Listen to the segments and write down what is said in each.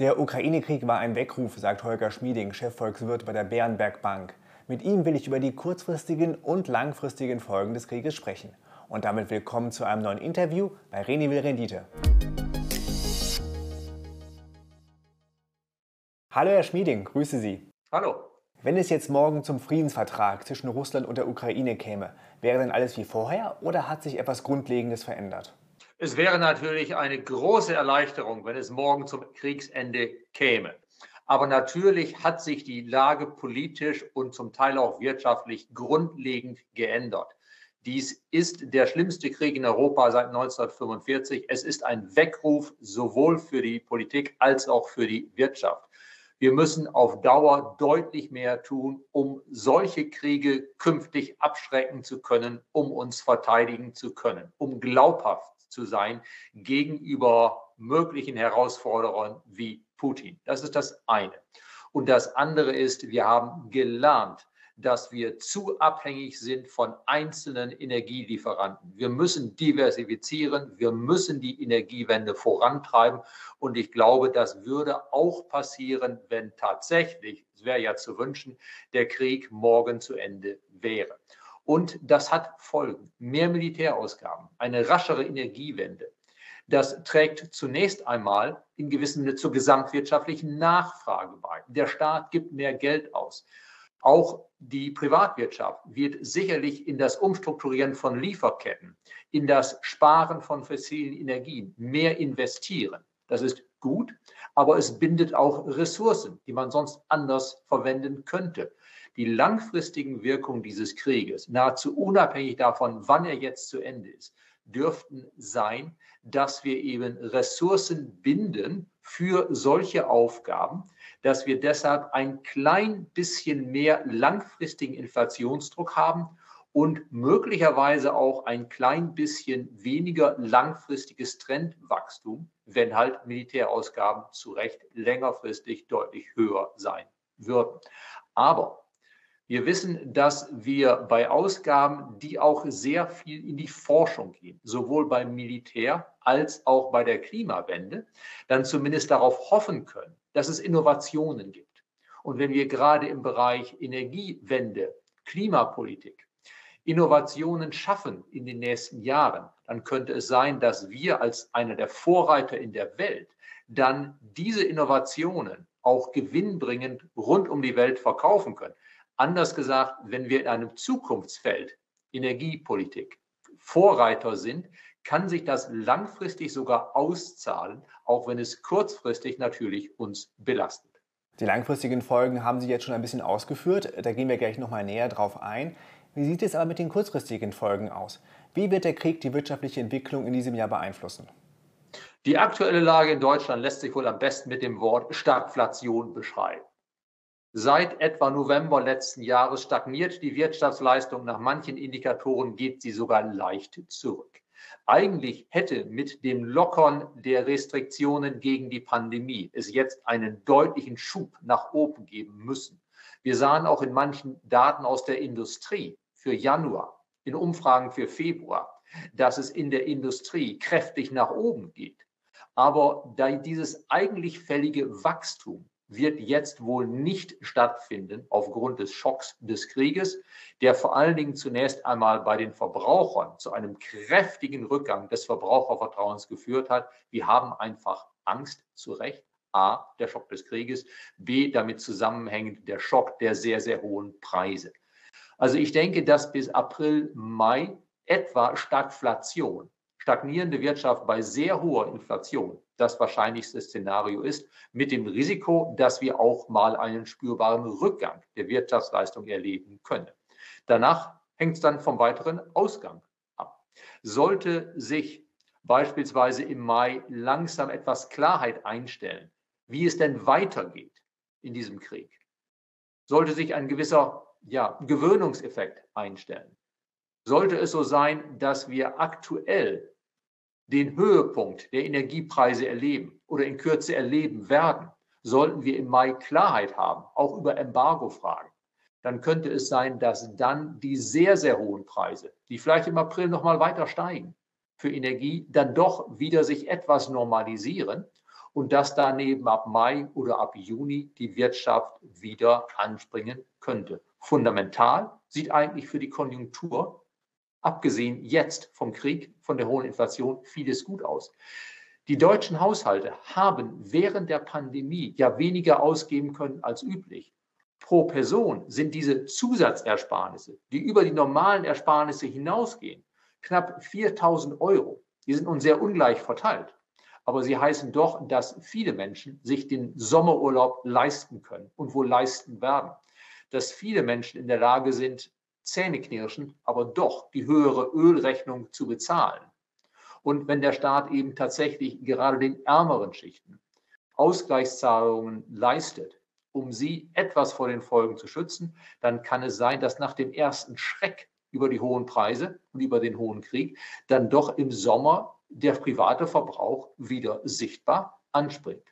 Der Ukraine-Krieg war ein Weckruf, sagt Holger Schmieding, Chefvolkswirt bei der Bärenberg Bank. Mit ihm will ich über die kurzfristigen und langfristigen Folgen des Krieges sprechen. Und damit willkommen zu einem neuen Interview bei Reni will Rendite. Hallo Herr Schmieding, grüße Sie. Hallo. Wenn es jetzt morgen zum Friedensvertrag zwischen Russland und der Ukraine käme, wäre dann alles wie vorher oder hat sich etwas Grundlegendes verändert? Es wäre natürlich eine große Erleichterung, wenn es morgen zum Kriegsende käme. Aber natürlich hat sich die Lage politisch und zum Teil auch wirtschaftlich grundlegend geändert. Dies ist der schlimmste Krieg in Europa seit 1945. Es ist ein Weckruf sowohl für die Politik als auch für die Wirtschaft. Wir müssen auf Dauer deutlich mehr tun, um solche Kriege künftig abschrecken zu können, um uns verteidigen zu können, um glaubhaft zu sein gegenüber möglichen Herausforderern wie Putin. Das ist das eine. Und das andere ist, wir haben gelernt, dass wir zu abhängig sind von einzelnen Energielieferanten. Wir müssen diversifizieren, wir müssen die Energiewende vorantreiben. Und ich glaube, das würde auch passieren, wenn tatsächlich, es wäre ja zu wünschen, der Krieg morgen zu Ende wäre. Und das hat Folgen. Mehr Militärausgaben, eine raschere Energiewende. Das trägt zunächst einmal in gewissem Sinne zur gesamtwirtschaftlichen Nachfrage bei. Der Staat gibt mehr Geld aus. Auch die Privatwirtschaft wird sicherlich in das Umstrukturieren von Lieferketten, in das Sparen von fossilen Energien mehr investieren. Das ist gut, aber es bindet auch Ressourcen, die man sonst anders verwenden könnte die langfristigen Wirkungen dieses Krieges, nahezu unabhängig davon, wann er jetzt zu Ende ist, dürften sein, dass wir eben Ressourcen binden für solche Aufgaben, dass wir deshalb ein klein bisschen mehr langfristigen Inflationsdruck haben und möglicherweise auch ein klein bisschen weniger langfristiges Trendwachstum, wenn halt Militärausgaben zu Recht längerfristig deutlich höher sein würden. Aber wir wissen, dass wir bei Ausgaben, die auch sehr viel in die Forschung gehen, sowohl beim Militär als auch bei der Klimawende, dann zumindest darauf hoffen können, dass es Innovationen gibt. Und wenn wir gerade im Bereich Energiewende, Klimapolitik, Innovationen schaffen in den nächsten Jahren, dann könnte es sein, dass wir als einer der Vorreiter in der Welt dann diese Innovationen auch gewinnbringend rund um die Welt verkaufen können. Anders gesagt, wenn wir in einem Zukunftsfeld Energiepolitik Vorreiter sind, kann sich das langfristig sogar auszahlen, auch wenn es kurzfristig natürlich uns belastet. Die langfristigen Folgen haben Sie jetzt schon ein bisschen ausgeführt. Da gehen wir gleich nochmal näher drauf ein. Wie sieht es aber mit den kurzfristigen Folgen aus? Wie wird der Krieg die wirtschaftliche Entwicklung in diesem Jahr beeinflussen? Die aktuelle Lage in Deutschland lässt sich wohl am besten mit dem Wort Stagflation beschreiben. Seit etwa November letzten Jahres stagniert die Wirtschaftsleistung. Nach manchen Indikatoren geht sie sogar leicht zurück. Eigentlich hätte mit dem Lockern der Restriktionen gegen die Pandemie es jetzt einen deutlichen Schub nach oben geben müssen. Wir sahen auch in manchen Daten aus der Industrie für Januar, in Umfragen für Februar, dass es in der Industrie kräftig nach oben geht. Aber da dieses eigentlich fällige Wachstum wird jetzt wohl nicht stattfinden aufgrund des Schocks des Krieges, der vor allen Dingen zunächst einmal bei den Verbrauchern zu einem kräftigen Rückgang des Verbrauchervertrauens geführt hat. Wir haben einfach Angst zu Recht. A, der Schock des Krieges, B, damit zusammenhängend der Schock der sehr, sehr hohen Preise. Also ich denke, dass bis April, Mai etwa Stagflation stagnierende Wirtschaft bei sehr hoher Inflation das wahrscheinlichste Szenario ist, mit dem Risiko, dass wir auch mal einen spürbaren Rückgang der Wirtschaftsleistung erleben können. Danach hängt es dann vom weiteren Ausgang ab. Sollte sich beispielsweise im Mai langsam etwas Klarheit einstellen, wie es denn weitergeht in diesem Krieg, sollte sich ein gewisser ja, Gewöhnungseffekt einstellen, sollte es so sein, dass wir aktuell den Höhepunkt der Energiepreise erleben oder in Kürze erleben werden, sollten wir im Mai Klarheit haben, auch über Embargo-Fragen, dann könnte es sein, dass dann die sehr, sehr hohen Preise, die vielleicht im April nochmal weiter steigen, für Energie dann doch wieder sich etwas normalisieren und dass daneben ab Mai oder ab Juni die Wirtschaft wieder anspringen könnte. Fundamental sieht eigentlich für die Konjunktur, abgesehen jetzt vom Krieg, von der hohen Inflation, vieles gut aus. Die deutschen Haushalte haben während der Pandemie ja weniger ausgeben können als üblich. Pro Person sind diese Zusatzersparnisse, die über die normalen Ersparnisse hinausgehen, knapp 4000 Euro. Die sind nun sehr ungleich verteilt. Aber sie heißen doch, dass viele Menschen sich den Sommerurlaub leisten können und wohl leisten werden. Dass viele Menschen in der Lage sind, Zähneknirschen, aber doch die höhere Ölrechnung zu bezahlen. Und wenn der Staat eben tatsächlich gerade den ärmeren Schichten Ausgleichszahlungen leistet, um sie etwas vor den Folgen zu schützen, dann kann es sein, dass nach dem ersten Schreck über die hohen Preise und über den hohen Krieg dann doch im Sommer der private Verbrauch wieder sichtbar anspringt.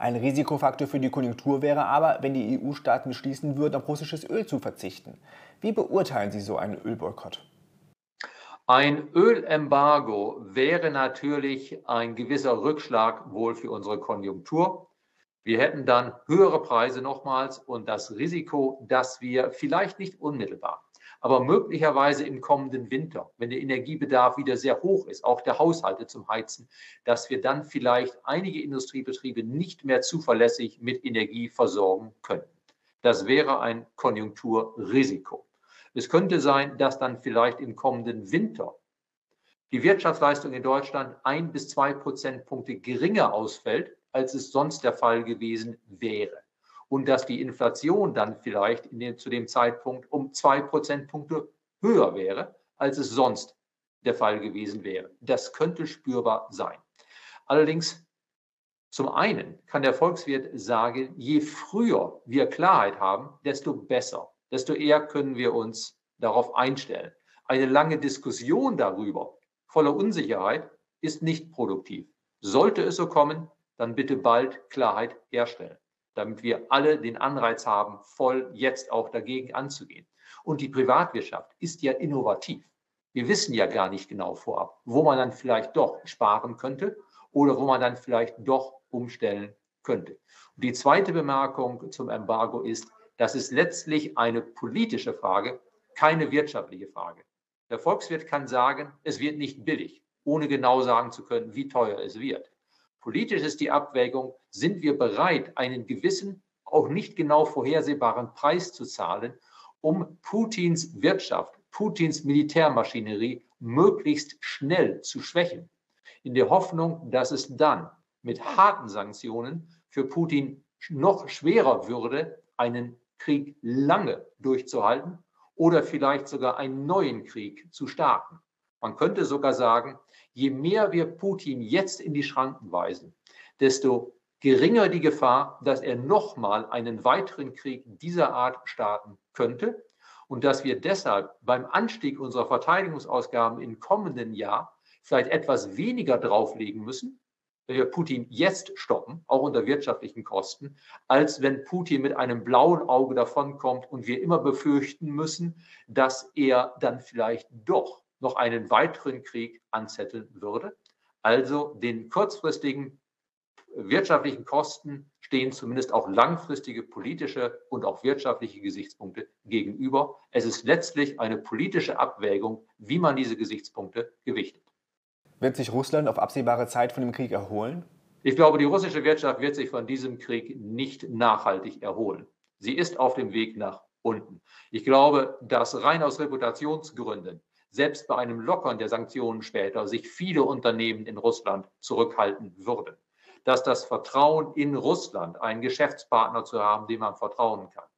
Ein Risikofaktor für die Konjunktur wäre aber, wenn die EU-Staaten beschließen würden, auf russisches Öl zu verzichten. Wie beurteilen Sie so einen Ölboykott? Ein Ölembargo wäre natürlich ein gewisser Rückschlag wohl für unsere Konjunktur. Wir hätten dann höhere Preise nochmals und das Risiko, dass wir vielleicht nicht unmittelbar, aber möglicherweise im kommenden Winter, wenn der Energiebedarf wieder sehr hoch ist, auch der Haushalte zum Heizen, dass wir dann vielleicht einige Industriebetriebe nicht mehr zuverlässig mit Energie versorgen können. Das wäre ein Konjunkturrisiko. Es könnte sein, dass dann vielleicht im kommenden Winter die Wirtschaftsleistung in Deutschland ein bis zwei Prozentpunkte geringer ausfällt, als es sonst der Fall gewesen wäre. Und dass die Inflation dann vielleicht dem, zu dem Zeitpunkt um zwei Prozentpunkte höher wäre, als es sonst der Fall gewesen wäre. Das könnte spürbar sein. Allerdings, zum einen kann der Volkswirt sagen, je früher wir Klarheit haben, desto besser desto eher können wir uns darauf einstellen. Eine lange Diskussion darüber, voller Unsicherheit, ist nicht produktiv. Sollte es so kommen, dann bitte bald Klarheit herstellen, damit wir alle den Anreiz haben, voll jetzt auch dagegen anzugehen. Und die Privatwirtschaft ist ja innovativ. Wir wissen ja gar nicht genau vorab, wo man dann vielleicht doch sparen könnte oder wo man dann vielleicht doch umstellen könnte. Und die zweite Bemerkung zum Embargo ist, das ist letztlich eine politische Frage, keine wirtschaftliche Frage. Der Volkswirt kann sagen, es wird nicht billig, ohne genau sagen zu können, wie teuer es wird. Politisch ist die Abwägung, sind wir bereit, einen gewissen, auch nicht genau vorhersehbaren Preis zu zahlen, um Putins Wirtschaft, Putins Militärmaschinerie möglichst schnell zu schwächen, in der Hoffnung, dass es dann mit harten Sanktionen für Putin noch schwerer würde, einen Krieg lange durchzuhalten oder vielleicht sogar einen neuen Krieg zu starten. Man könnte sogar sagen, je mehr wir Putin jetzt in die Schranken weisen, desto geringer die Gefahr, dass er nochmal einen weiteren Krieg dieser Art starten könnte und dass wir deshalb beim Anstieg unserer Verteidigungsausgaben im kommenden Jahr vielleicht etwas weniger drauflegen müssen, wenn wir Putin jetzt stoppen, auch unter wirtschaftlichen Kosten, als wenn Putin mit einem blauen Auge davonkommt und wir immer befürchten müssen, dass er dann vielleicht doch noch einen weiteren Krieg anzetteln würde. Also den kurzfristigen wirtschaftlichen Kosten stehen zumindest auch langfristige politische und auch wirtschaftliche Gesichtspunkte gegenüber. Es ist letztlich eine politische Abwägung, wie man diese Gesichtspunkte gewichtet. Wird sich Russland auf absehbare Zeit von dem Krieg erholen? Ich glaube, die russische Wirtschaft wird sich von diesem Krieg nicht nachhaltig erholen. Sie ist auf dem Weg nach unten. Ich glaube, dass rein aus Reputationsgründen, selbst bei einem Lockern der Sanktionen später, sich viele Unternehmen in Russland zurückhalten würden. Dass das Vertrauen in Russland, einen Geschäftspartner zu haben, dem man vertrauen kann,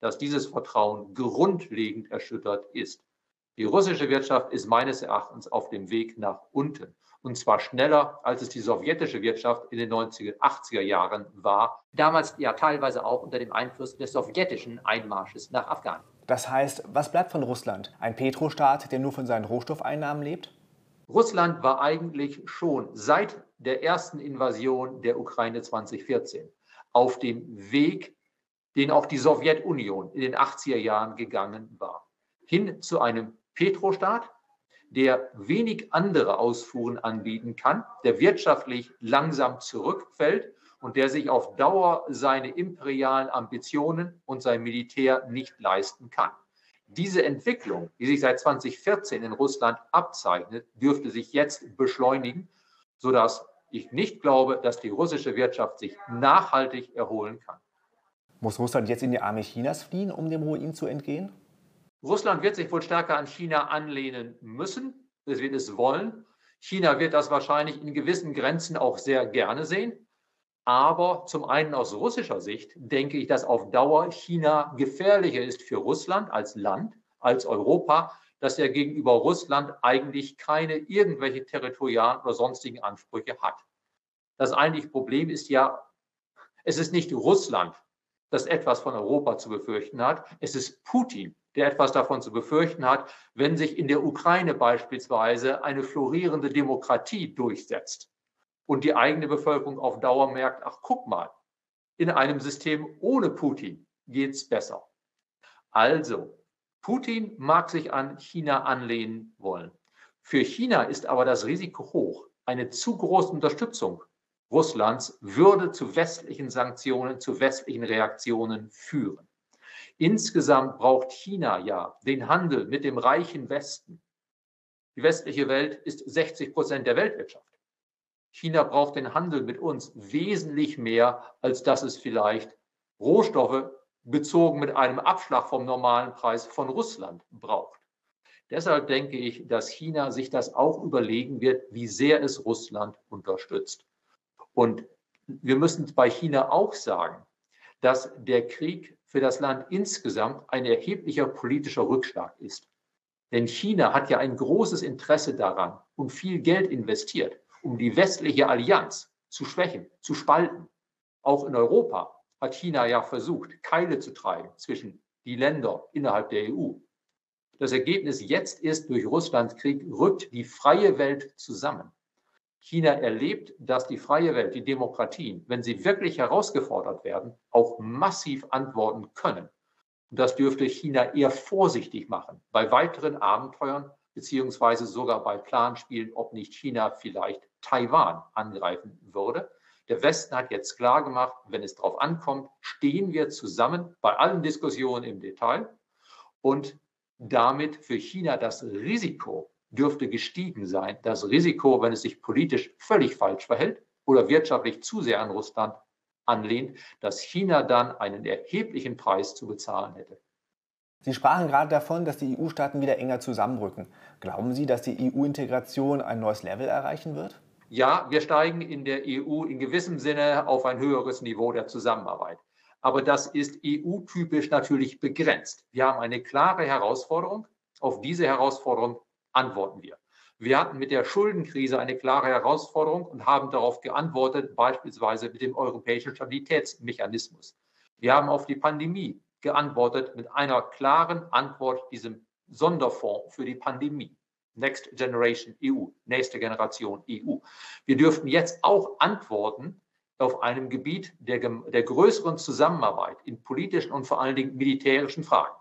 dass dieses Vertrauen grundlegend erschüttert ist. Die russische Wirtschaft ist meines Erachtens auf dem Weg nach unten. Und zwar schneller, als es die sowjetische Wirtschaft in den 90er, 80er Jahren war. Damals ja teilweise auch unter dem Einfluss des sowjetischen Einmarsches nach Afghanistan. Das heißt, was bleibt von Russland? Ein Petrostaat, der nur von seinen Rohstoffeinnahmen lebt? Russland war eigentlich schon seit der ersten Invasion der Ukraine 2014 auf dem Weg, den auch die Sowjetunion in den 80er Jahren gegangen war, hin zu einem Petrostaat, der wenig andere Ausfuhren anbieten kann, der wirtschaftlich langsam zurückfällt und der sich auf Dauer seine imperialen Ambitionen und sein Militär nicht leisten kann. Diese Entwicklung, die sich seit 2014 in Russland abzeichnet, dürfte sich jetzt beschleunigen, sodass ich nicht glaube, dass die russische Wirtschaft sich nachhaltig erholen kann. Muss Russland jetzt in die Arme Chinas fliehen, um dem Ruin zu entgehen? Russland wird sich wohl stärker an China anlehnen müssen. Es wird es wollen. China wird das wahrscheinlich in gewissen Grenzen auch sehr gerne sehen. Aber zum einen aus russischer Sicht denke ich, dass auf Dauer China gefährlicher ist für Russland als Land, als Europa, dass er gegenüber Russland eigentlich keine irgendwelche territorialen oder sonstigen Ansprüche hat. Das eigentliche Problem ist ja, es ist nicht Russland, das etwas von Europa zu befürchten hat. Es ist Putin, der etwas davon zu befürchten hat, wenn sich in der Ukraine beispielsweise eine florierende Demokratie durchsetzt und die eigene Bevölkerung auf Dauer merkt, ach guck mal, in einem System ohne Putin geht es besser. Also, Putin mag sich an China anlehnen wollen. Für China ist aber das Risiko hoch. Eine zu große Unterstützung Russlands würde zu westlichen Sanktionen, zu westlichen Reaktionen führen. Insgesamt braucht China ja den Handel mit dem reichen Westen. Die westliche Welt ist 60 Prozent der Weltwirtschaft. China braucht den Handel mit uns wesentlich mehr, als dass es vielleicht Rohstoffe bezogen mit einem Abschlag vom normalen Preis von Russland braucht. Deshalb denke ich, dass China sich das auch überlegen wird, wie sehr es Russland unterstützt. Und wir müssen bei China auch sagen, dass der Krieg für das Land insgesamt ein erheblicher politischer Rückschlag ist. Denn China hat ja ein großes Interesse daran und viel Geld investiert, um die westliche Allianz zu schwächen, zu spalten. Auch in Europa hat China ja versucht, Keile zu treiben zwischen die Länder innerhalb der EU. Das Ergebnis jetzt ist, durch Russlands Krieg rückt die freie Welt zusammen. China erlebt, dass die freie Welt, die Demokratien, wenn sie wirklich herausgefordert werden, auch massiv antworten können. Und das dürfte China eher vorsichtig machen bei weiteren Abenteuern beziehungsweise sogar bei Planspielen, ob nicht China vielleicht Taiwan angreifen würde. Der Westen hat jetzt klar gemacht, wenn es darauf ankommt, stehen wir zusammen bei allen Diskussionen im Detail. Und damit für China das Risiko dürfte gestiegen sein. Das Risiko, wenn es sich politisch völlig falsch verhält oder wirtschaftlich zu sehr an Russland anlehnt, dass China dann einen erheblichen Preis zu bezahlen hätte. Sie sprachen gerade davon, dass die EU-Staaten wieder enger zusammenrücken. Glauben Sie, dass die EU-Integration ein neues Level erreichen wird? Ja, wir steigen in der EU in gewissem Sinne auf ein höheres Niveau der Zusammenarbeit. Aber das ist EU-typisch natürlich begrenzt. Wir haben eine klare Herausforderung. Auf diese Herausforderung antworten wir. Wir hatten mit der Schuldenkrise eine klare Herausforderung und haben darauf geantwortet, beispielsweise mit dem europäischen Stabilitätsmechanismus. Wir haben auf die Pandemie geantwortet mit einer klaren Antwort, diesem Sonderfonds für die Pandemie. Next Generation EU, nächste Generation EU. Wir dürften jetzt auch antworten auf einem Gebiet der, der größeren Zusammenarbeit in politischen und vor allen Dingen militärischen Fragen.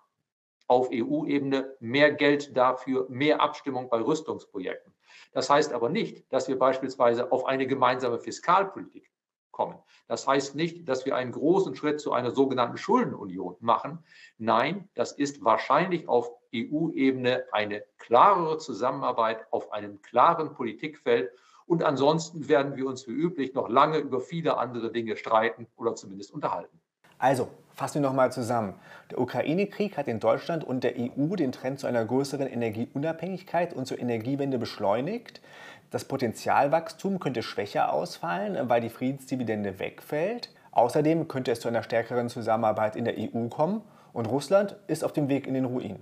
Auf EU-Ebene mehr Geld dafür, mehr Abstimmung bei Rüstungsprojekten. Das heißt aber nicht, dass wir beispielsweise auf eine gemeinsame Fiskalpolitik kommen. Das heißt nicht, dass wir einen großen Schritt zu einer sogenannten Schuldenunion machen. Nein, das ist wahrscheinlich auf EU-Ebene eine klarere Zusammenarbeit auf einem klaren Politikfeld. Und ansonsten werden wir uns wie üblich noch lange über viele andere Dinge streiten oder zumindest unterhalten. Also, fassen wir nochmal zusammen. Der Ukraine-Krieg hat in Deutschland und der EU den Trend zu einer größeren Energieunabhängigkeit und zur Energiewende beschleunigt. Das Potenzialwachstum könnte schwächer ausfallen, weil die Friedensdividende wegfällt. Außerdem könnte es zu einer stärkeren Zusammenarbeit in der EU kommen und Russland ist auf dem Weg in den Ruin.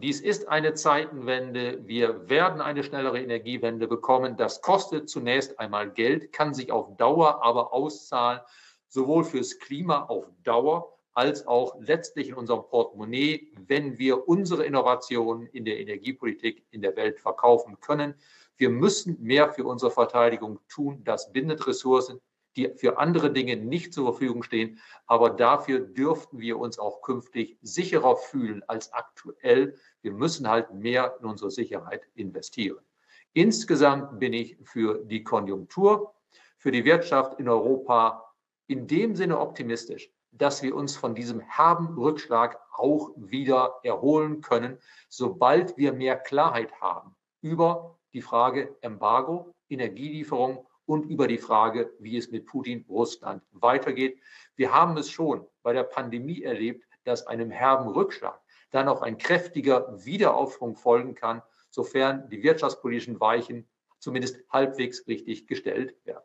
Dies ist eine Zeitenwende. Wir werden eine schnellere Energiewende bekommen. Das kostet zunächst einmal Geld, kann sich auf Dauer aber auszahlen, sowohl fürs Klima auf Dauer als auch letztlich in unserem Portemonnaie, wenn wir unsere Innovationen in der Energiepolitik in der Welt verkaufen können. Wir müssen mehr für unsere Verteidigung tun. Das bindet Ressourcen. Die für andere Dinge nicht zur Verfügung stehen. Aber dafür dürften wir uns auch künftig sicherer fühlen als aktuell. Wir müssen halt mehr in unsere Sicherheit investieren. Insgesamt bin ich für die Konjunktur, für die Wirtschaft in Europa in dem Sinne optimistisch, dass wir uns von diesem herben Rückschlag auch wieder erholen können, sobald wir mehr Klarheit haben über die Frage Embargo, Energielieferung und über die Frage, wie es mit Putin, Russland weitergeht. Wir haben es schon bei der Pandemie erlebt, dass einem herben Rückschlag dann auch ein kräftiger Wiederaufschwung folgen kann, sofern die wirtschaftspolitischen Weichen zumindest halbwegs richtig gestellt werden.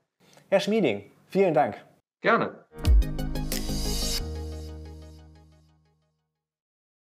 Herr Schmieding, vielen Dank. Gerne.